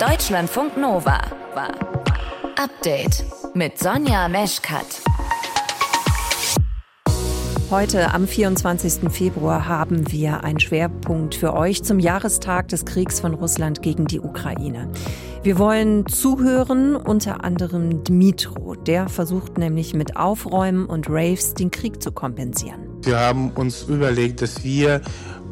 Deutschlandfunk Nova. Update mit Sonja Meschkat. Heute am 24. Februar haben wir einen Schwerpunkt für euch zum Jahrestag des Kriegs von Russland gegen die Ukraine. Wir wollen zuhören, unter anderem Dmitro. Der versucht nämlich mit Aufräumen und Raves den Krieg zu kompensieren. Wir haben uns überlegt, dass wir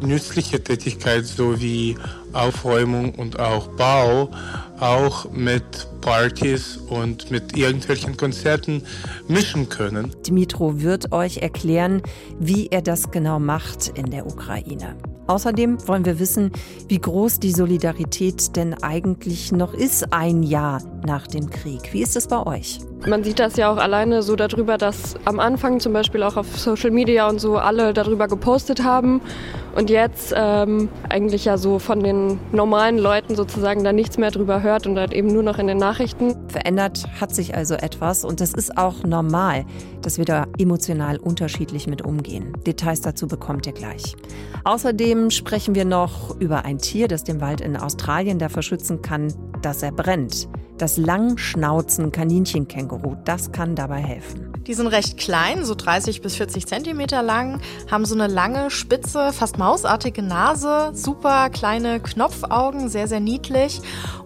nützliche Tätigkeit sowie Aufräumung und auch Bau auch mit Partys und mit irgendwelchen Konzerten mischen können. Dmitro wird euch erklären, wie er das genau macht in der Ukraine. Außerdem wollen wir wissen, wie groß die Solidarität denn eigentlich noch ist, ein Jahr nach dem Krieg. Wie ist es bei euch? Man sieht das ja auch alleine so darüber, dass am Anfang zum Beispiel auch auf Social Media und so alle darüber gepostet haben und jetzt ähm, eigentlich ja so von den normalen Leuten sozusagen da nichts mehr drüber hört und halt eben nur noch in den Nachrichten. Verändert hat sich also etwas und das ist auch normal, dass wir da emotional unterschiedlich mit umgehen. Details dazu bekommt ihr gleich. Außerdem sprechen wir noch über ein Tier, das den Wald in Australien dafür schützen kann, dass er brennt. Das Langschnauzen-Kaninchenkänguru, das kann dabei helfen. Die sind recht klein, so 30 bis 40 Zentimeter lang, haben so eine lange, spitze, fast mausartige Nase, super kleine Knopfaugen, sehr, sehr niedlich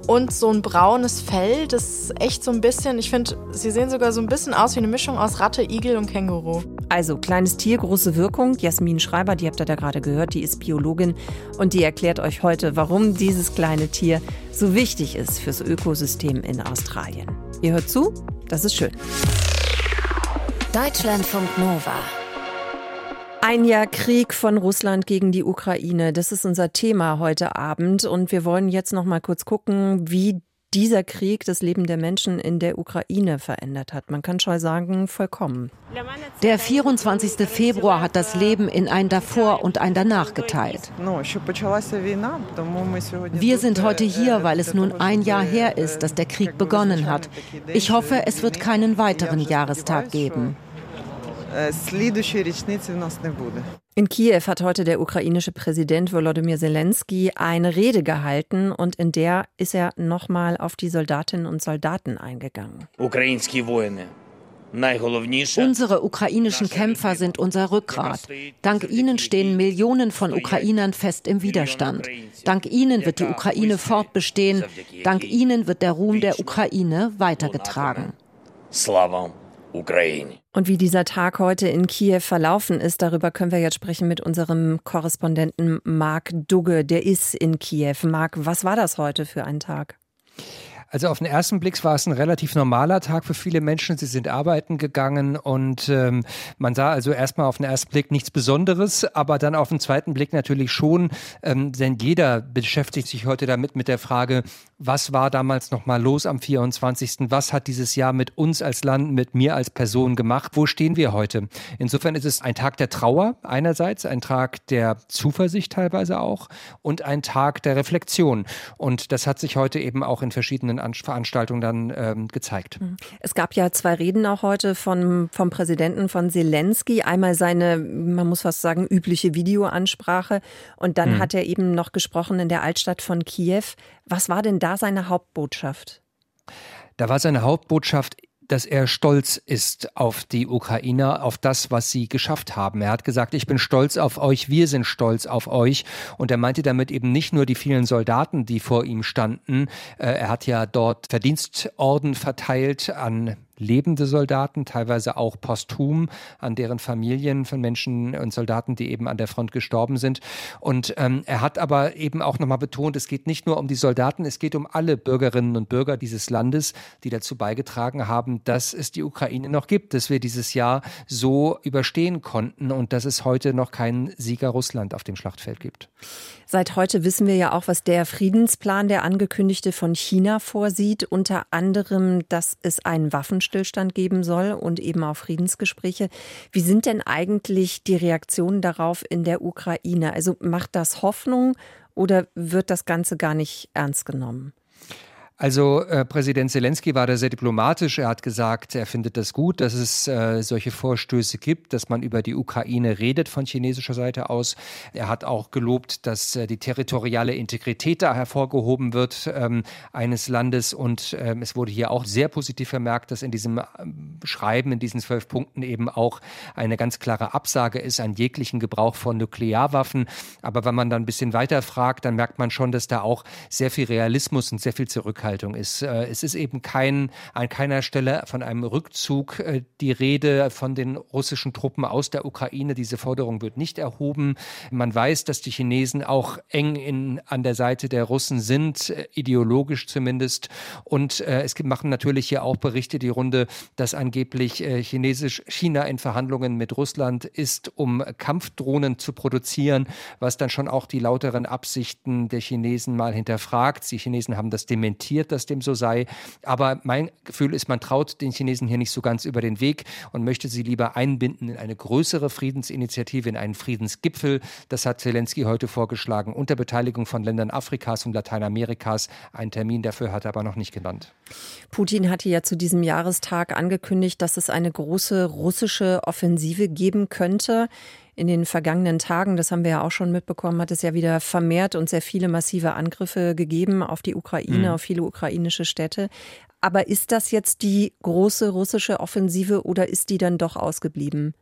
und so ein braunes Fell, das echt so ein bisschen, ich finde, sie sehen sogar so ein bisschen aus wie eine Mischung aus Ratte, Igel und Känguru. Also, kleines Tier, große Wirkung. Jasmin Schreiber, die habt ihr da gerade gehört, die ist Biologin und die erklärt euch heute, warum dieses kleine Tier so wichtig ist fürs Ökosystem in Australien. Ihr hört zu? Das ist schön. Deutschlandfunk Nova. Ein Jahr Krieg von Russland gegen die Ukraine, das ist unser Thema heute Abend und wir wollen jetzt noch mal kurz gucken, wie dieser Krieg das Leben der Menschen in der Ukraine verändert hat. Man kann schon sagen, vollkommen. Der 24. Februar hat das Leben in ein davor und ein danach geteilt. Wir sind heute hier, weil es nun ein Jahr her ist, dass der Krieg begonnen hat. Ich hoffe, es wird keinen weiteren Jahrestag geben. In Kiew hat heute der ukrainische Präsident Volodymyr Zelensky eine Rede gehalten und in der ist er nochmal auf die Soldatinnen und Soldaten eingegangen. Unsere ukrainischen Kämpfer sind unser Rückgrat. Dank ihnen stehen Millionen von Ukrainern fest im Widerstand. Dank ihnen wird die Ukraine fortbestehen. Dank ihnen wird der Ruhm der Ukraine weitergetragen. Ukraine. Und wie dieser Tag heute in Kiew verlaufen ist, darüber können wir jetzt sprechen mit unserem Korrespondenten Marc Dugge. Der ist in Kiew. Marc, was war das heute für ein Tag? Also auf den ersten Blick war es ein relativ normaler Tag für viele Menschen. Sie sind arbeiten gegangen und ähm, man sah also erstmal auf den ersten Blick nichts Besonderes, aber dann auf den zweiten Blick natürlich schon, ähm, denn jeder beschäftigt sich heute damit mit der Frage, was war damals nochmal los am 24. Was hat dieses Jahr mit uns als Land, mit mir als Person gemacht? Wo stehen wir heute? Insofern ist es ein Tag der Trauer einerseits, ein Tag der Zuversicht teilweise auch und ein Tag der Reflexion. Und das hat sich heute eben auch in verschiedenen Veranstaltungen dann ähm, gezeigt. Mhm. Es gab ja zwei Reden auch heute von, vom Präsidenten von Zelensky. Einmal seine, man muss fast sagen, übliche Videoansprache und dann mhm. hat er eben noch gesprochen in der Altstadt von Kiew. Was war denn da seine Hauptbotschaft? Da war seine Hauptbotschaft dass er stolz ist auf die Ukrainer, auf das, was sie geschafft haben. Er hat gesagt, ich bin stolz auf euch, wir sind stolz auf euch. Und er meinte damit eben nicht nur die vielen Soldaten, die vor ihm standen. Äh, er hat ja dort Verdienstorden verteilt an lebende Soldaten, teilweise auch posthum an deren Familien von Menschen und Soldaten, die eben an der Front gestorben sind. Und ähm, er hat aber eben auch nochmal betont, es geht nicht nur um die Soldaten, es geht um alle Bürgerinnen und Bürger dieses Landes, die dazu beigetragen haben, dass es die Ukraine noch gibt, dass wir dieses Jahr so überstehen konnten und dass es heute noch keinen Sieger Russland auf dem Schlachtfeld gibt. Seit heute wissen wir ja auch, was der Friedensplan, der angekündigte von China vorsieht. Unter anderem, dass es einen Waffenstillstand geben soll und eben auch Friedensgespräche. Wie sind denn eigentlich die Reaktionen darauf in der Ukraine? Also macht das Hoffnung oder wird das Ganze gar nicht ernst genommen? Also äh, Präsident Zelensky war da sehr diplomatisch. Er hat gesagt, er findet das gut, dass es äh, solche Vorstöße gibt, dass man über die Ukraine redet von chinesischer Seite aus. Er hat auch gelobt, dass äh, die territoriale Integrität da hervorgehoben wird ähm, eines Landes. Und ähm, es wurde hier auch sehr positiv vermerkt, dass in diesem ähm, Schreiben, in diesen zwölf Punkten eben auch eine ganz klare Absage ist an jeglichen Gebrauch von Nuklearwaffen. Aber wenn man dann ein bisschen weiter fragt, dann merkt man schon, dass da auch sehr viel Realismus und sehr viel Zurückhaltung Zurückhaltung ist. Äh, es ist eben kein, an keiner Stelle von einem Rückzug äh, die Rede von den russischen Truppen aus der Ukraine. Diese Forderung wird nicht erhoben. Man weiß, dass die Chinesen auch eng in, an der Seite der Russen sind, äh, ideologisch zumindest. Und es machen natürlich hier auch Berichte die Runde, dass angeblich Chinesisch China in Verhandlungen mit Russland ist, um Kampfdrohnen zu produzieren, was dann schon auch die lauteren Absichten der Chinesen mal hinterfragt. Die Chinesen haben das dementiert akzeptiert, dass dem so sei. Aber mein Gefühl ist, man traut den Chinesen hier nicht so ganz über den Weg und möchte sie lieber einbinden in eine größere Friedensinitiative, in einen Friedensgipfel. Das hat Zelensky heute vorgeschlagen, unter Beteiligung von Ländern Afrikas und Lateinamerikas. Einen Termin dafür hat er aber noch nicht genannt. Putin hatte ja zu diesem Jahrestag angekündigt, dass es eine große russische Offensive geben könnte in den vergangenen Tagen, das haben wir ja auch schon mitbekommen, hat es ja wieder vermehrt und sehr viele massive Angriffe gegeben auf die Ukraine, mhm. auf viele ukrainische Städte. Aber ist das jetzt die große russische Offensive oder ist die dann doch ausgeblieben?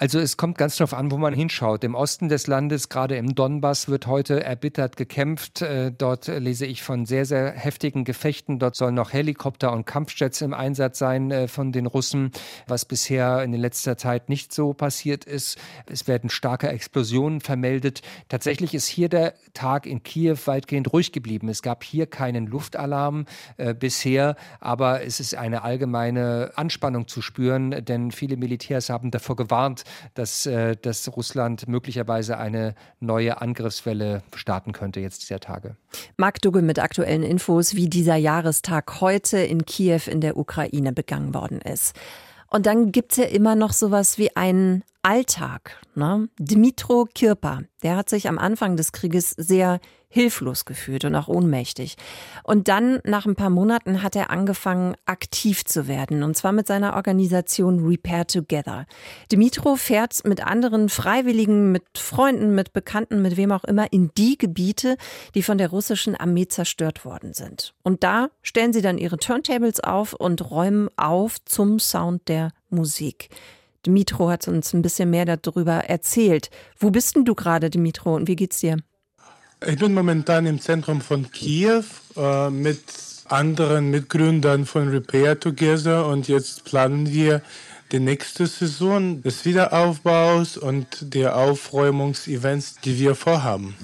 Also es kommt ganz darauf an, wo man hinschaut. Im Osten des Landes, gerade im Donbass, wird heute erbittert gekämpft. Äh, dort lese ich von sehr, sehr heftigen Gefechten. Dort sollen noch Helikopter und Kampfjets im Einsatz sein äh, von den Russen, was bisher in letzter Zeit nicht so passiert ist. Es werden starke Explosionen vermeldet. Tatsächlich ist hier der Tag in Kiew weitgehend ruhig geblieben. Es gab hier keinen Luftalarm äh, bisher, aber es ist eine allgemeine Anspannung zu spüren, denn viele Militärs haben davor gewarnt, dass, äh, dass Russland möglicherweise eine neue Angriffswelle starten könnte jetzt dieser Tage. Marc Dugge mit aktuellen Infos, wie dieser Jahrestag heute in Kiew in der Ukraine begangen worden ist. Und dann gibt es ja immer noch sowas wie einen Alltag. Ne? Dmitro Kirpa, der hat sich am Anfang des Krieges sehr hilflos gefühlt und auch ohnmächtig. Und dann, nach ein paar Monaten, hat er angefangen, aktiv zu werden. Und zwar mit seiner Organisation Repair Together. Dimitro fährt mit anderen Freiwilligen, mit Freunden, mit Bekannten, mit wem auch immer, in die Gebiete, die von der russischen Armee zerstört worden sind. Und da stellen sie dann ihre Turntables auf und räumen auf zum Sound der Musik. Dimitro hat uns ein bisschen mehr darüber erzählt. Wo bist denn du gerade, Dimitro, und wie geht's dir? Ich bin momentan im Zentrum von Kiew äh, mit anderen Mitgründern von Repair Together und jetzt planen wir die nächste Saison des Wiederaufbaus und der Aufräumungsevents, die wir vorhaben.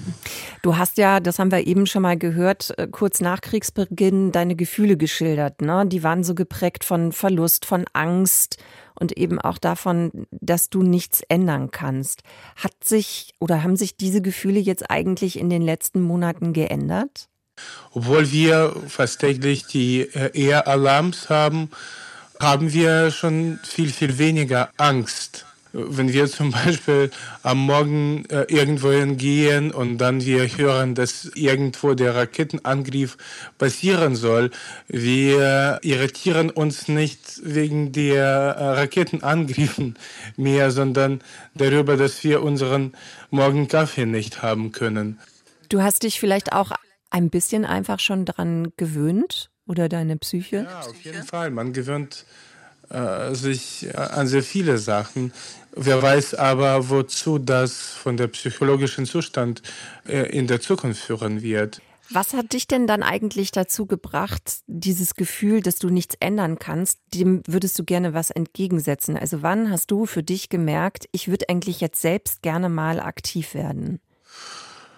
Du hast ja, das haben wir eben schon mal gehört, äh, kurz nach Kriegsbeginn deine Gefühle geschildert. Ne? Die waren so geprägt von Verlust, von Angst und eben auch davon, dass du nichts ändern kannst. Hat sich oder haben sich diese Gefühle jetzt eigentlich in den letzten Monaten geändert? Obwohl wir fast täglich die äh, Air-Alarms haben, haben wir schon viel, viel weniger Angst wenn wir zum Beispiel am Morgen äh, irgendwohin gehen und dann wir hören, dass irgendwo der Raketenangriff passieren soll, wir irritieren uns nicht wegen der äh, Raketenangriffen mehr, sondern darüber, dass wir unseren Morgenkaffee nicht haben können. Du hast dich vielleicht auch ein bisschen einfach schon daran gewöhnt oder deine Psyche? Ja, auf jeden Fall. Man gewöhnt äh, sich an sehr viele Sachen. Wer weiß aber, wozu das von der psychologischen Zustand äh, in der Zukunft führen wird. Was hat dich denn dann eigentlich dazu gebracht, dieses Gefühl, dass du nichts ändern kannst, dem würdest du gerne was entgegensetzen? Also wann hast du für dich gemerkt, ich würde eigentlich jetzt selbst gerne mal aktiv werden?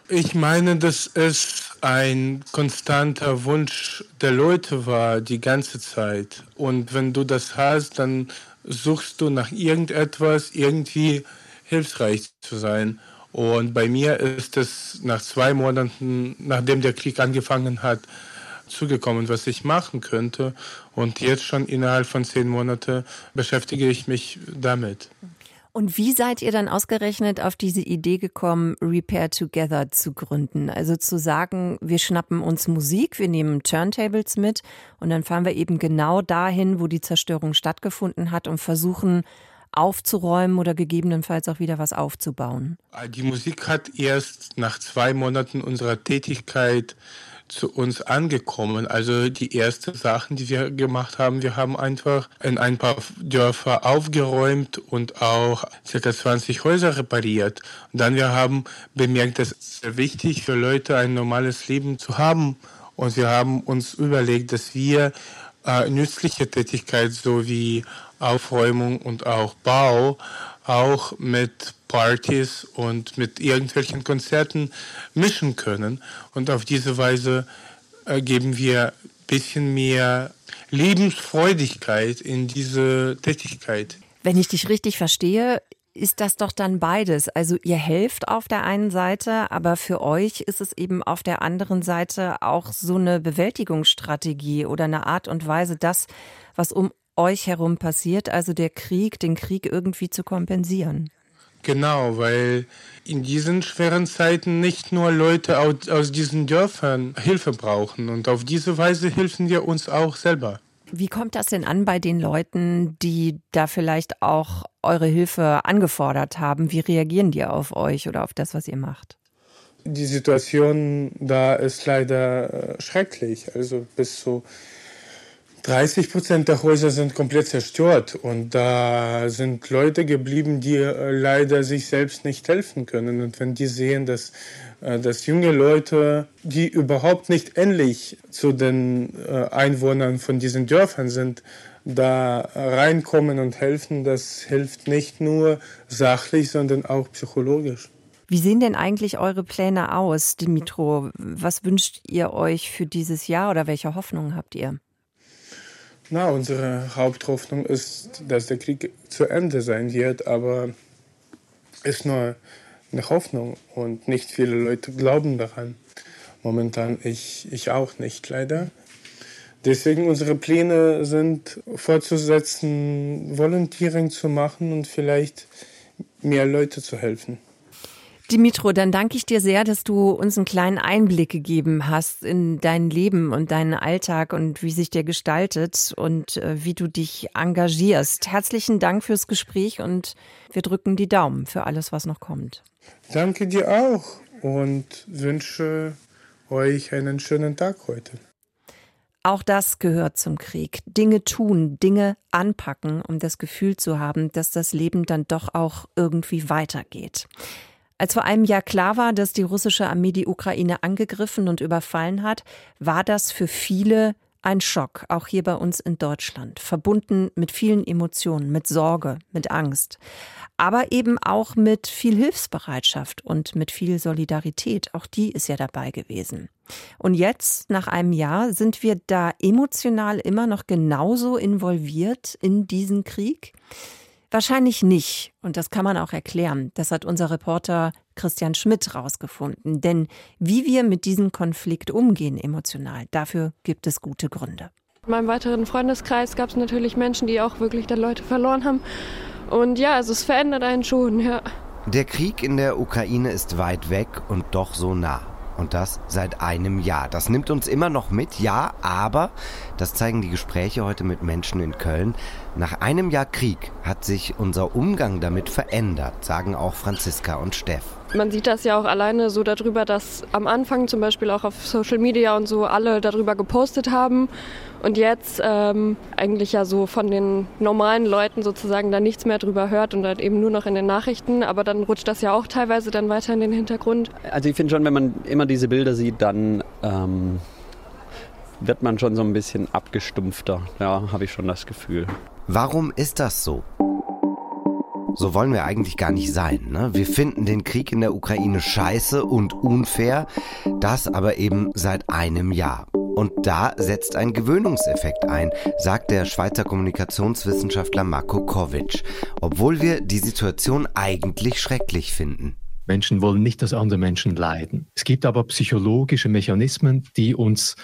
Ich meine, dass es ein konstanter Wunsch der Leute war die ganze Zeit. Und wenn du das hast, dann suchst du nach irgendetwas, irgendwie hilfsreich zu sein. Und bei mir ist es nach zwei Monaten, nachdem der Krieg angefangen hat, zugekommen, was ich machen könnte. Und jetzt schon innerhalb von zehn Monaten beschäftige ich mich damit. Und wie seid ihr dann ausgerechnet auf diese Idee gekommen, Repair Together zu gründen? Also zu sagen, wir schnappen uns Musik, wir nehmen Turntables mit und dann fahren wir eben genau dahin, wo die Zerstörung stattgefunden hat und versuchen aufzuräumen oder gegebenenfalls auch wieder was aufzubauen. Die Musik hat erst nach zwei Monaten unserer Tätigkeit zu uns angekommen. Also die ersten Sachen, die wir gemacht haben, wir haben einfach in ein paar Dörfer aufgeräumt und auch circa 20 Häuser repariert. Und dann wir haben bemerkt, dass es sehr wichtig für Leute ein normales Leben zu haben. Und wir haben uns überlegt, dass wir äh, nützliche Tätigkeit sowie Aufräumung und auch Bau auch mit Partys und mit irgendwelchen Konzerten mischen können. Und auf diese Weise äh, geben wir ein bisschen mehr Lebensfreudigkeit in diese Tätigkeit. Wenn ich dich richtig verstehe, ist das doch dann beides. Also ihr helft auf der einen Seite, aber für euch ist es eben auf der anderen Seite auch so eine Bewältigungsstrategie oder eine Art und Weise, das, was um euch herum passiert, also der Krieg, den Krieg irgendwie zu kompensieren. Genau, weil in diesen schweren Zeiten nicht nur Leute aus, aus diesen Dörfern Hilfe brauchen und auf diese Weise helfen wir uns auch selber. Wie kommt das denn an bei den Leuten, die da vielleicht auch eure Hilfe angefordert haben? Wie reagieren die auf euch oder auf das, was ihr macht? Die Situation da ist leider äh, schrecklich. Also bis zu 30 Prozent der Häuser sind komplett zerstört und da sind Leute geblieben, die äh, leider sich selbst nicht helfen können. Und wenn die sehen, dass, äh, dass junge Leute, die überhaupt nicht ähnlich zu den äh, Einwohnern von diesen Dörfern sind, da reinkommen und helfen, das hilft nicht nur sachlich, sondern auch psychologisch. Wie sehen denn eigentlich eure Pläne aus, Dimitro? Was wünscht ihr euch für dieses Jahr oder welche Hoffnungen habt ihr? Na, unsere Haupthoffnung ist, dass der Krieg zu Ende sein wird, aber ist nur eine Hoffnung und nicht viele Leute glauben daran. Momentan ich, ich auch nicht, leider. Deswegen unsere Pläne sind fortzusetzen, Volontiering zu machen und vielleicht mehr Leute zu helfen. Dimitro, dann danke ich dir sehr, dass du uns einen kleinen Einblick gegeben hast in dein Leben und deinen Alltag und wie sich der gestaltet und äh, wie du dich engagierst. Herzlichen Dank fürs Gespräch und wir drücken die Daumen für alles, was noch kommt. Danke dir auch und wünsche euch einen schönen Tag heute. Auch das gehört zum Krieg. Dinge tun, Dinge anpacken, um das Gefühl zu haben, dass das Leben dann doch auch irgendwie weitergeht. Als vor einem Jahr klar war, dass die russische Armee die Ukraine angegriffen und überfallen hat, war das für viele ein Schock, auch hier bei uns in Deutschland, verbunden mit vielen Emotionen, mit Sorge, mit Angst, aber eben auch mit viel Hilfsbereitschaft und mit viel Solidarität. Auch die ist ja dabei gewesen. Und jetzt, nach einem Jahr, sind wir da emotional immer noch genauso involviert in diesen Krieg? Wahrscheinlich nicht. Und das kann man auch erklären. Das hat unser Reporter Christian Schmidt rausgefunden. Denn wie wir mit diesem Konflikt umgehen emotional, dafür gibt es gute Gründe. In meinem weiteren Freundeskreis gab es natürlich Menschen, die auch wirklich dann Leute verloren haben. Und ja, also es verändert einen schon, ja. Der Krieg in der Ukraine ist weit weg und doch so nah. Und das seit einem Jahr. Das nimmt uns immer noch mit, ja, aber, das zeigen die Gespräche heute mit Menschen in Köln, nach einem Jahr Krieg hat sich unser Umgang damit verändert, sagen auch Franziska und Steff. Man sieht das ja auch alleine so darüber, dass am Anfang zum Beispiel auch auf Social Media und so alle darüber gepostet haben und jetzt ähm, eigentlich ja so von den normalen Leuten sozusagen da nichts mehr drüber hört und halt eben nur noch in den Nachrichten, aber dann rutscht das ja auch teilweise dann weiter in den Hintergrund. Also ich finde schon, wenn man immer diese Bilder sieht, dann ähm, wird man schon so ein bisschen abgestumpfter, ja, habe ich schon das Gefühl. Warum ist das so? So wollen wir eigentlich gar nicht sein. Ne? Wir finden den Krieg in der Ukraine scheiße und unfair, das aber eben seit einem Jahr. Und da setzt ein Gewöhnungseffekt ein, sagt der Schweizer Kommunikationswissenschaftler Marko Kovic, obwohl wir die Situation eigentlich schrecklich finden. Menschen wollen nicht, dass andere Menschen leiden. Es gibt aber psychologische Mechanismen, die uns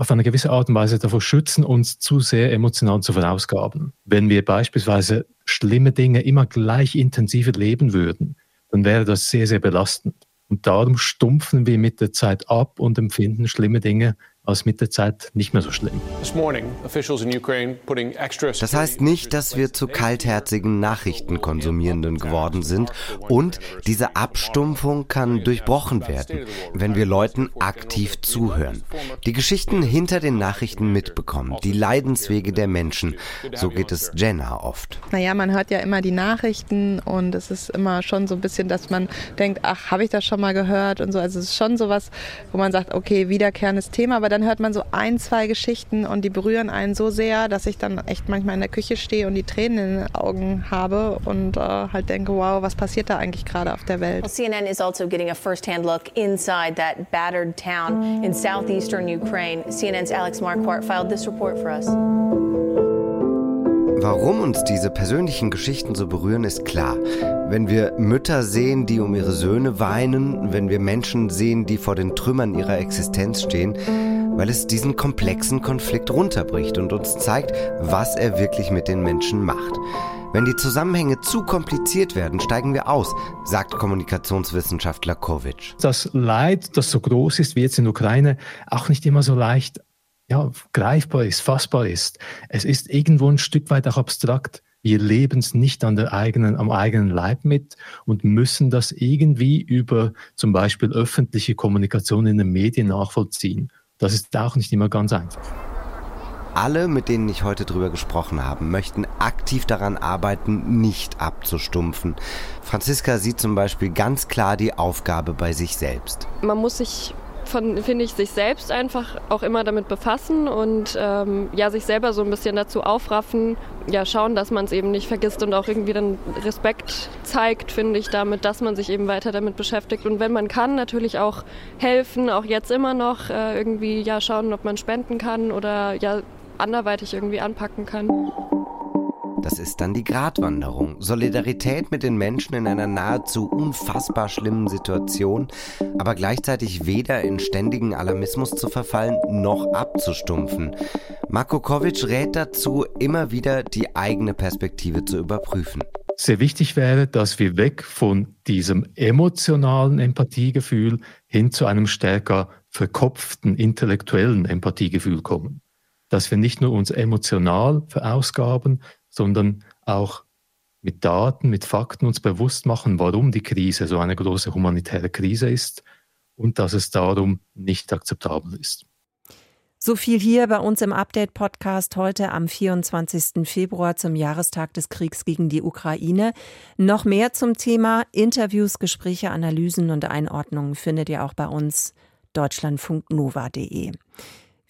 auf eine gewisse Art und Weise davor schützen, uns zu sehr emotional zu verausgaben. Wenn wir beispielsweise schlimme Dinge immer gleich intensiv leben würden, dann wäre das sehr, sehr belastend. Und darum stumpfen wir mit der Zeit ab und empfinden schlimme Dinge aus mit der Zeit nicht mehr so schlimm. Das heißt nicht, dass wir zu kaltherzigen Nachrichtenkonsumierenden geworden sind und diese Abstumpfung kann durchbrochen werden, wenn wir Leuten aktiv zuhören, die Geschichten hinter den Nachrichten mitbekommen, die Leidenswege der Menschen. So geht es Jenna oft. Naja, man hört ja immer die Nachrichten und es ist immer schon so ein bisschen, dass man denkt, ach, habe ich das schon mal gehört und so. Also es ist schon sowas, wo man sagt, okay, wiederkehrendes Thema, aber dann hört man so ein, zwei Geschichten und die berühren einen so sehr, dass ich dann echt manchmal in der Küche stehe und die Tränen in den Augen habe und äh, halt denke, wow, was passiert da eigentlich gerade auf der Welt? Well, CNN is also getting a first-hand look inside that battered town in southeastern Ukraine. CNN's Alex Marquardt filed this report for us. Warum uns diese persönlichen Geschichten so berühren, ist klar. Wenn wir Mütter sehen, die um ihre Söhne weinen, wenn wir Menschen sehen, die vor den Trümmern ihrer Existenz stehen, weil es diesen komplexen Konflikt runterbricht und uns zeigt, was er wirklich mit den Menschen macht. Wenn die Zusammenhänge zu kompliziert werden, steigen wir aus, sagt Kommunikationswissenschaftler Kovic. Das Leid, das so groß ist wie jetzt in der Ukraine, auch nicht immer so leicht ja, greifbar ist, fassbar ist. Es ist irgendwo ein Stück weit auch abstrakt. Wir leben es nicht an der eigenen, am eigenen Leib mit und müssen das irgendwie über zum Beispiel öffentliche Kommunikation in den Medien nachvollziehen. Das ist auch nicht immer ganz einfach. Alle, mit denen ich heute drüber gesprochen habe, möchten aktiv daran arbeiten, nicht abzustumpfen. Franziska sieht zum Beispiel ganz klar die Aufgabe bei sich selbst. Man muss sich von, finde ich, sich selbst einfach auch immer damit befassen und ähm, ja, sich selber so ein bisschen dazu aufraffen, ja, schauen, dass man es eben nicht vergisst und auch irgendwie dann Respekt zeigt, finde ich, damit, dass man sich eben weiter damit beschäftigt. Und wenn man kann, natürlich auch helfen, auch jetzt immer noch äh, irgendwie ja schauen, ob man spenden kann oder ja anderweitig irgendwie anpacken kann. Das ist dann die Gratwanderung. Solidarität mit den Menschen in einer nahezu unfassbar schlimmen Situation, aber gleichzeitig weder in ständigen Alarmismus zu verfallen, noch abzustumpfen. Marko Kovic rät dazu, immer wieder die eigene Perspektive zu überprüfen. Sehr wichtig wäre, dass wir weg von diesem emotionalen Empathiegefühl hin zu einem stärker verkopften intellektuellen Empathiegefühl kommen. Dass wir nicht nur uns emotional verausgaben, sondern auch mit Daten, mit Fakten uns bewusst machen, warum die Krise so eine große humanitäre Krise ist und dass es darum nicht akzeptabel ist. So viel hier bei uns im Update-Podcast heute am 24. Februar zum Jahrestag des Kriegs gegen die Ukraine. Noch mehr zum Thema Interviews, Gespräche, Analysen und Einordnungen findet ihr auch bei uns deutschlandfunknova.de.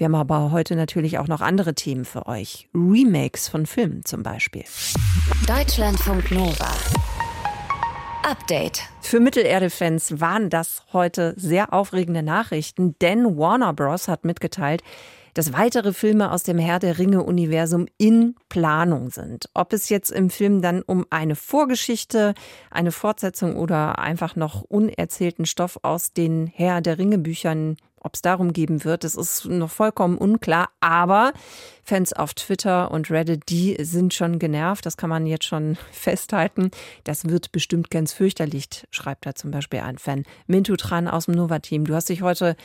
Wir haben aber heute natürlich auch noch andere Themen für euch. Remakes von Filmen zum Beispiel. Deutschlandfunk Nova. Update. Für Mittelerde-Fans waren das heute sehr aufregende Nachrichten, denn Warner Bros. hat mitgeteilt, dass weitere Filme aus dem Herr der Ringe-Universum in Planung sind. Ob es jetzt im Film dann um eine Vorgeschichte, eine Fortsetzung oder einfach noch unerzählten Stoff aus den Herr der Ringe-Büchern ob es darum geben wird, das ist noch vollkommen unklar. Aber Fans auf Twitter und Reddit, die sind schon genervt. Das kann man jetzt schon festhalten. Das wird bestimmt ganz fürchterlich, schreibt da zum Beispiel ein Fan. Mintu Tran aus dem Nova-Team. Du hast dich heute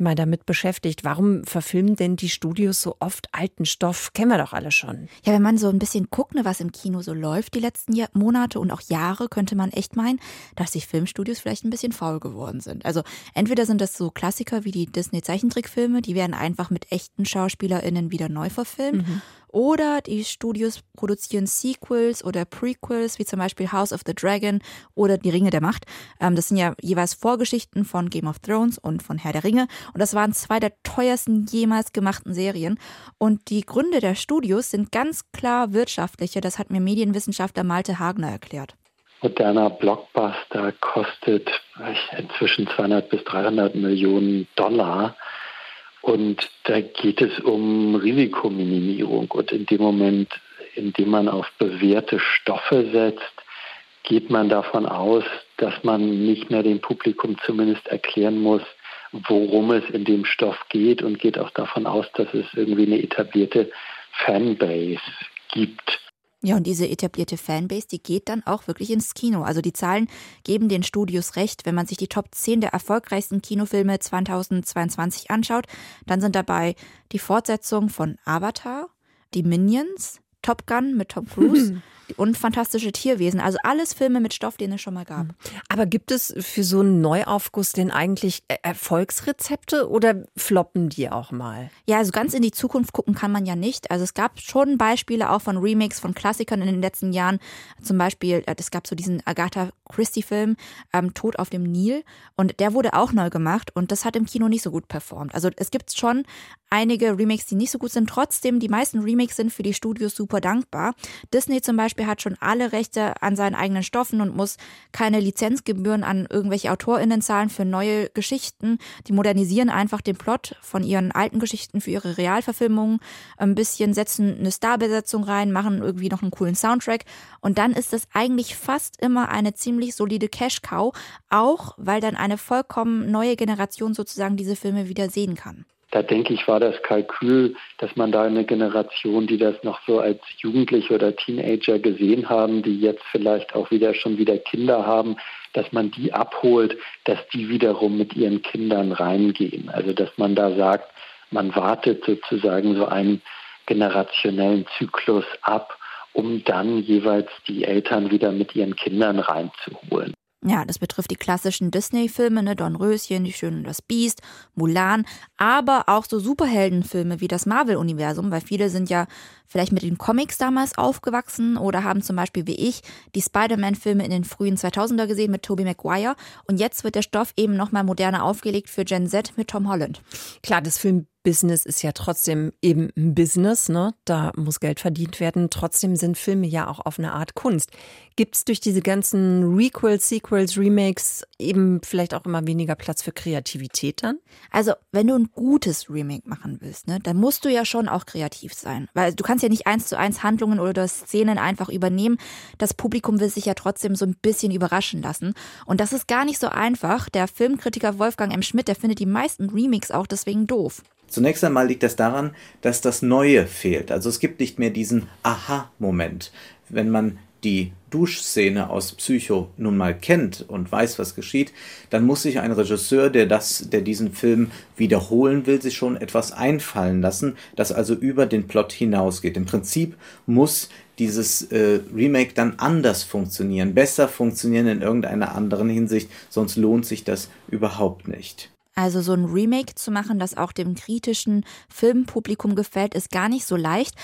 mal damit beschäftigt. Warum verfilmen denn die Studios so oft alten Stoff? Kennen wir doch alle schon. Ja, wenn man so ein bisschen guckt, ne, was im Kino so läuft die letzten Jahr, Monate und auch Jahre, könnte man echt meinen, dass die Filmstudios vielleicht ein bisschen faul geworden sind. Also entweder sind das so Klassiker wie die Disney-Zeichentrickfilme, die werden einfach mit echten SchauspielerInnen wieder neu verfilmt. Mhm. Oder die Studios produzieren Sequels oder Prequels, wie zum Beispiel House of the Dragon oder Die Ringe der Macht. Ähm, das sind ja jeweils Vorgeschichten von Game of Thrones und von Herr der Ringe. Und das waren zwei der teuersten jemals gemachten Serien. Und die Gründe der Studios sind ganz klar wirtschaftliche. Das hat mir Medienwissenschaftler Malte Hagner erklärt moderner Blockbuster kostet inzwischen 200 bis 300 Millionen Dollar. Und da geht es um Risikominimierung. Und in dem Moment, in dem man auf bewährte Stoffe setzt, geht man davon aus, dass man nicht mehr dem Publikum zumindest erklären muss, worum es in dem Stoff geht und geht auch davon aus, dass es irgendwie eine etablierte Fanbase gibt. Ja, und diese etablierte Fanbase, die geht dann auch wirklich ins Kino. Also die Zahlen geben den Studios recht. Wenn man sich die Top 10 der erfolgreichsten Kinofilme 2022 anschaut, dann sind dabei die Fortsetzung von Avatar, die Minions, Top Gun mit Tom Cruise, und Fantastische Tierwesen. Also alles Filme mit Stoff, den es schon mal gab. Mhm. Aber gibt es für so einen Neuaufguss denn eigentlich äh, Erfolgsrezepte oder floppen die auch mal? Ja, also ganz in die Zukunft gucken kann man ja nicht. Also es gab schon Beispiele auch von Remakes von Klassikern in den letzten Jahren. Zum Beispiel, äh, es gab so diesen Agatha Christie-Film ähm, Tod auf dem Nil und der wurde auch neu gemacht und das hat im Kino nicht so gut performt. Also es gibt schon einige Remakes, die nicht so gut sind. Trotzdem, die meisten Remakes sind für die Studios super dankbar. Disney zum Beispiel hat schon alle Rechte an seinen eigenen Stoffen und muss keine Lizenzgebühren an irgendwelche AutorInnen zahlen für neue Geschichten. Die modernisieren einfach den Plot von ihren alten Geschichten für ihre Realverfilmungen ein bisschen, setzen eine Starbesetzung rein, machen irgendwie noch einen coolen Soundtrack und dann ist es eigentlich fast immer eine ziemlich solide Cash-Cow, auch weil dann eine vollkommen neue Generation sozusagen diese Filme wieder sehen kann da denke ich, war das Kalkül, dass man da eine Generation, die das noch so als Jugendliche oder Teenager gesehen haben, die jetzt vielleicht auch wieder schon wieder Kinder haben, dass man die abholt, dass die wiederum mit ihren Kindern reingehen. Also dass man da sagt, man wartet sozusagen so einen generationellen Zyklus ab, um dann jeweils die Eltern wieder mit ihren Kindern reinzuholen. Ja, das betrifft die klassischen Disney-Filme, ne, Dornröschen, Die Schöne und das Biest, Mulan, aber auch so Superheldenfilme wie das Marvel-Universum, weil viele sind ja vielleicht mit den Comics damals aufgewachsen oder haben zum Beispiel wie ich die Spider-Man-Filme in den frühen 2000er gesehen mit Tobey Maguire und jetzt wird der Stoff eben nochmal moderner aufgelegt für Gen Z mit Tom Holland. Klar, das Film Business ist ja trotzdem eben ein Business, ne? Da muss Geld verdient werden. Trotzdem sind Filme ja auch auf eine Art Kunst. Gibt es durch diese ganzen Requels, Sequels, Remakes eben vielleicht auch immer weniger Platz für Kreativität dann? Also, wenn du gutes Remake machen willst, ne, dann musst du ja schon auch kreativ sein. Weil du kannst ja nicht eins zu eins Handlungen oder Szenen einfach übernehmen. Das Publikum will sich ja trotzdem so ein bisschen überraschen lassen. Und das ist gar nicht so einfach. Der Filmkritiker Wolfgang M. Schmidt, der findet die meisten Remakes auch deswegen doof. Zunächst einmal liegt das daran, dass das Neue fehlt. Also es gibt nicht mehr diesen Aha-Moment. Wenn man die Duschszene aus Psycho nun mal kennt und weiß, was geschieht, dann muss sich ein Regisseur, der das, der diesen Film wiederholen will, sich schon etwas einfallen lassen, das also über den Plot hinausgeht. Im Prinzip muss dieses äh, Remake dann anders funktionieren, besser funktionieren in irgendeiner anderen Hinsicht, sonst lohnt sich das überhaupt nicht. Also so ein Remake zu machen, das auch dem kritischen Filmpublikum gefällt, ist gar nicht so leicht.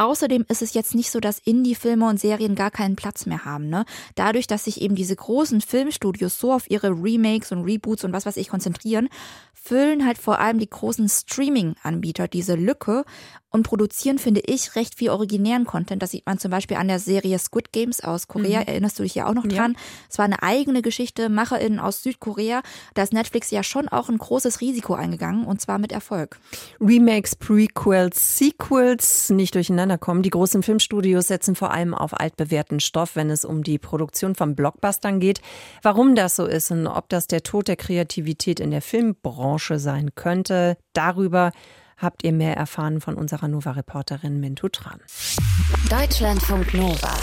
Außerdem ist es jetzt nicht so, dass Indie-Filme und Serien gar keinen Platz mehr haben. Ne? Dadurch, dass sich eben diese großen Filmstudios so auf ihre Remakes und Reboots und was weiß ich konzentrieren, füllen halt vor allem die großen Streaming-Anbieter diese Lücke und produzieren, finde ich, recht viel originären Content. Das sieht man zum Beispiel an der Serie Squid Games aus Korea. Mhm. Erinnerst du dich ja auch noch dran? Ja. Es war eine eigene Geschichte, MacherInnen aus Südkorea. Da ist Netflix ja schon auch ein großes Risiko eingegangen und zwar mit Erfolg. Remakes, Prequels, Sequels nicht durcheinander kommen. Die großen Filmstudios setzen vor allem auf altbewährten Stoff, wenn es um die Produktion von Blockbustern geht. Warum das so ist und ob das der Tod der Kreativität in der Filmbranche sein könnte, darüber habt ihr mehr erfahren von unserer Nova-Reporterin Mintu Tran. Deutschlandfunk Nova.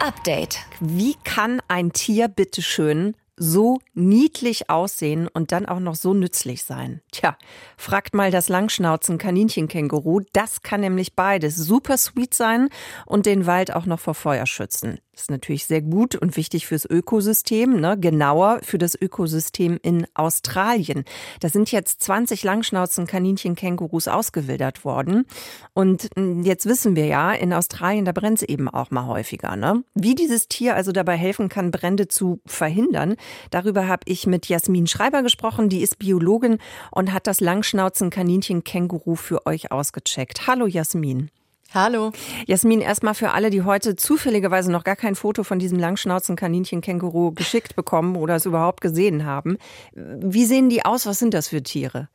Update. Wie kann ein Tier bitteschön so niedlich aussehen und dann auch noch so nützlich sein? Tja, fragt mal das Langschnauzen Kaninchenkänguru. Das kann nämlich beides super sweet sein und den Wald auch noch vor Feuer schützen. Das ist natürlich sehr gut und wichtig fürs Ökosystem, ne? genauer für das Ökosystem in Australien. Da sind jetzt 20 Langschnauzen-Kaninchen-Kängurus ausgewildert worden. Und hm, jetzt wissen wir ja, in Australien, da brennt es eben auch mal häufiger. Ne? Wie dieses Tier also dabei helfen kann, Brände zu verhindern, darüber habe ich mit Jasmin Schreiber gesprochen. Die ist Biologin und hat das Langschnauzen-Kaninchen-Känguru für euch ausgecheckt. Hallo Jasmin. Hallo. Jasmin, erstmal für alle, die heute zufälligerweise noch gar kein Foto von diesem Langschnauzen-Kaninchen-Känguru geschickt bekommen oder es überhaupt gesehen haben. Wie sehen die aus? Was sind das für Tiere?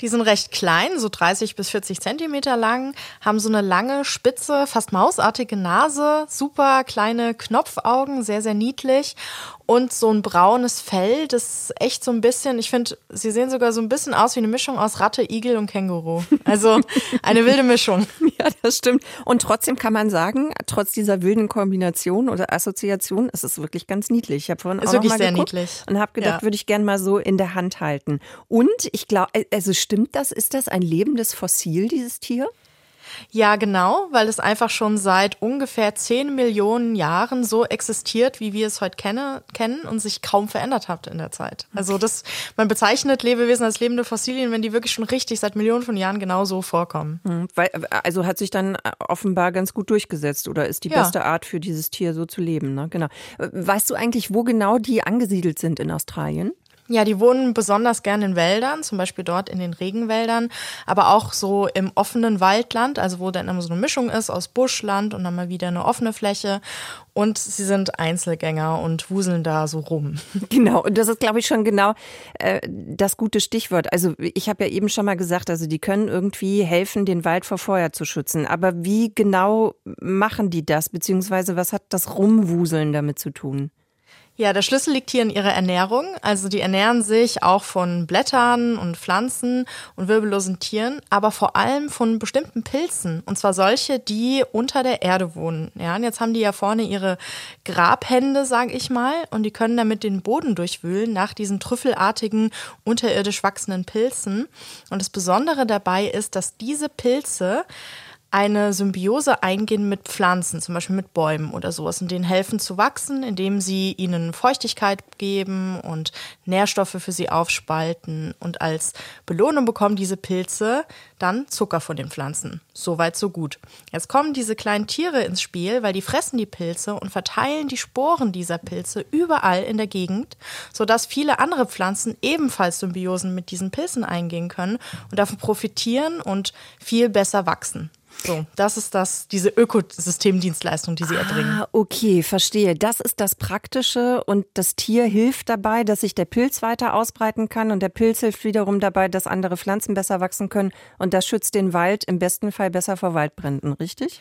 Die sind recht klein, so 30 bis 40 Zentimeter lang, haben so eine lange, spitze, fast mausartige Nase, super kleine Knopfaugen, sehr, sehr niedlich und so ein braunes Fell, das echt so ein bisschen, ich finde, sie sehen sogar so ein bisschen aus wie eine Mischung aus Ratte, Igel und Känguru. Also eine wilde Mischung. ja, das stimmt. Und trotzdem kann man sagen, trotz dieser wilden Kombination oder Assoziation, es ist wirklich ganz niedlich. Ich habe vorhin ist auch wirklich noch mal sehr geguckt niedlich. und habe gedacht, Ja. würde ich gerne mal so in der Hand halten. Und ich glaube, also stimmt das? Ist das ein lebendes Fossil, dieses Tier? Ja, genau, weil es einfach schon seit ungefähr 10 Millionen Jahren so existiert, wie wir es heute kenne, kennen und sich kaum verändert hat in der Zeit. Also das, man bezeichnet Lebewesen als lebende Fossilien, wenn die wirklich schon richtig seit Millionen von Jahren genau so vorkommen. Hm, Weil, also hat sich dann offenbar ganz gut durchgesetzt oder ist die Ja. beste Art für dieses Tier so zu leben. Ne? Genau. Weißt du eigentlich, wo genau die angesiedelt sind in Australien? Ja, die wohnen besonders gern in Wäldern, zum Beispiel dort in den Regenwäldern, aber auch so im offenen Waldland, also wo dann immer so eine Mischung ist aus Buschland und dann mal wieder eine offene Fläche. Und sie sind Einzelgänger und wuseln da so rum. Genau, und das ist, glaube ich, schon genau äh, das gute Stichwort. Also ich habe ja eben schon mal gesagt, also die können irgendwie helfen, den Wald vor Feuer zu schützen. Aber wie genau machen die das? Beziehungsweise was hat das Rumwuseln damit zu tun? Ja, der Schlüssel liegt hier in ihrer Ernährung. Also die ernähren sich auch von Blättern und Pflanzen und wirbellosen Tieren, aber vor allem von bestimmten Pilzen. Und zwar solche, die unter der Erde wohnen. Ja, und jetzt haben die ja vorne ihre Grabhände, sage ich mal, und die können damit den Boden durchwühlen nach diesen trüffelartigen, unterirdisch wachsenden Pilzen. Und das Besondere dabei ist, dass diese Pilze eine Symbiose eingehen mit Pflanzen, zum Beispiel mit Bäumen oder sowas, und denen helfen zu wachsen, indem sie ihnen Feuchtigkeit geben und Nährstoffe für sie aufspalten. Und als Belohnung bekommen diese Pilze dann Zucker von den Pflanzen. Soweit, so gut. Jetzt kommen diese kleinen Tiere ins Spiel, weil die fressen die Pilze und verteilen die Sporen dieser Pilze überall in der Gegend, sodass viele andere Pflanzen ebenfalls Symbiosen mit diesen Pilzen eingehen können und davon profitieren und viel besser wachsen. So, das ist das, diese Ökosystemdienstleistung, die sie erbringen. Ah, okay, verstehe. Das ist das Praktische und das Tier hilft dabei, dass sich der Pilz weiter ausbreiten kann und der Pilz hilft wiederum dabei, dass andere Pflanzen besser wachsen können und das schützt den Wald im besten Fall besser vor Waldbränden, richtig?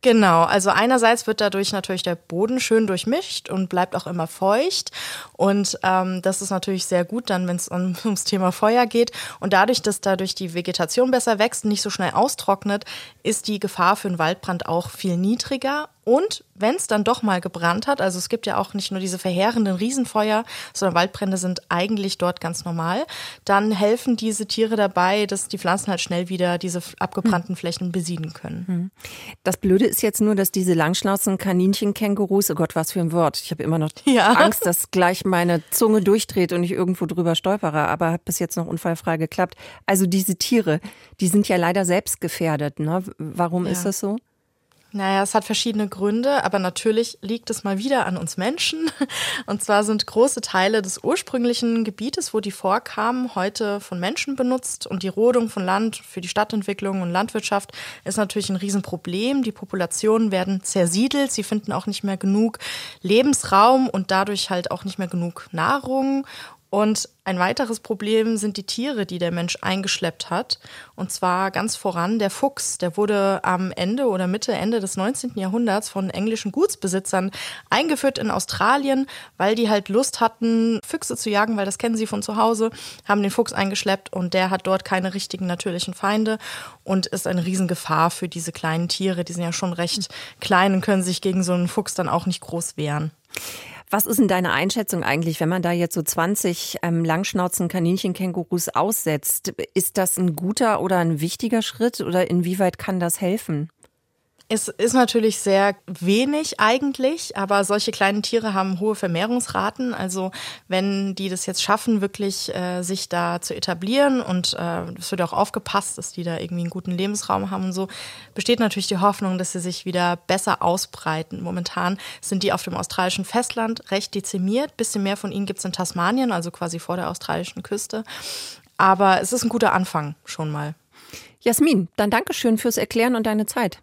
Genau, also einerseits wird dadurch natürlich der Boden schön durchmischt und bleibt auch immer feucht. Und ähm, das ist natürlich sehr gut dann, wenn es um, ums Thema Feuer geht. Und dadurch, dass dadurch die Vegetation besser wächst nicht so schnell austrocknet, ist die Gefahr für einen Waldbrand auch viel niedriger. Und wenn es dann doch mal gebrannt hat, also es gibt ja auch nicht nur diese verheerenden Riesenfeuer, sondern Waldbrände sind eigentlich dort ganz normal, dann helfen diese Tiere dabei, dass die Pflanzen halt schnell wieder diese abgebrannten Flächen besieden können. Das Blöde ist jetzt nur, dass diese Langschnauzen, Kaninchen, Kängurus, oh Gott, was für ein Wort. Ich habe immer noch Ja. Angst, dass gleich meine Zunge durchdreht und ich irgendwo drüber stolpere, aber hat bis jetzt noch unfallfrei geklappt. Also diese Tiere, die sind ja leider selbst gefährdet. Ne? Warum Ja. ist das so? Naja, es hat verschiedene Gründe, aber natürlich liegt es mal wieder an uns Menschen. Und zwar sind große Teile des ursprünglichen Gebietes, wo die vorkamen, heute von Menschen benutzt. Und die Rodung von Land für die Stadtentwicklung und Landwirtschaft ist natürlich ein Riesenproblem. Die Populationen werden zersiedelt, sie finden auch nicht mehr genug Lebensraum und dadurch halt auch nicht mehr genug Nahrung. Und ein weiteres Problem sind die Tiere, die der Mensch eingeschleppt hat. Und zwar ganz voran der Fuchs. Der wurde am Ende oder Mitte, Ende des 19. Jahrhunderts von englischen Gutsbesitzern eingeführt in Australien, weil die halt Lust hatten, Füchse zu jagen, weil das kennen sie von zu Hause, haben den Fuchs eingeschleppt und der hat dort keine richtigen natürlichen Feinde und ist eine Riesengefahr für diese kleinen Tiere. Die sind ja schon recht klein und können sich gegen so einen Fuchs dann auch nicht groß wehren. Was ist denn deine Einschätzung eigentlich, wenn man da jetzt so 20 ähm, Langschnauzen Kaninchen-Kängurus aussetzt? Ist das ein guter oder ein wichtiger Schritt oder inwieweit kann das helfen? Es ist natürlich sehr wenig eigentlich, aber solche kleinen Tiere haben hohe Vermehrungsraten. Also wenn die das jetzt schaffen, wirklich äh, sich da zu etablieren und äh, es wird auch aufgepasst, dass die da irgendwie einen guten Lebensraum haben und so, besteht natürlich die Hoffnung, dass sie sich wieder besser ausbreiten. Momentan sind die auf dem australischen Festland recht dezimiert. Bisschen mehr von ihnen gibt es in Tasmanien, also quasi vor der australischen Küste. Aber es ist ein guter Anfang schon mal. Jasmin, dann Dankeschön fürs Erklären und deine Zeit.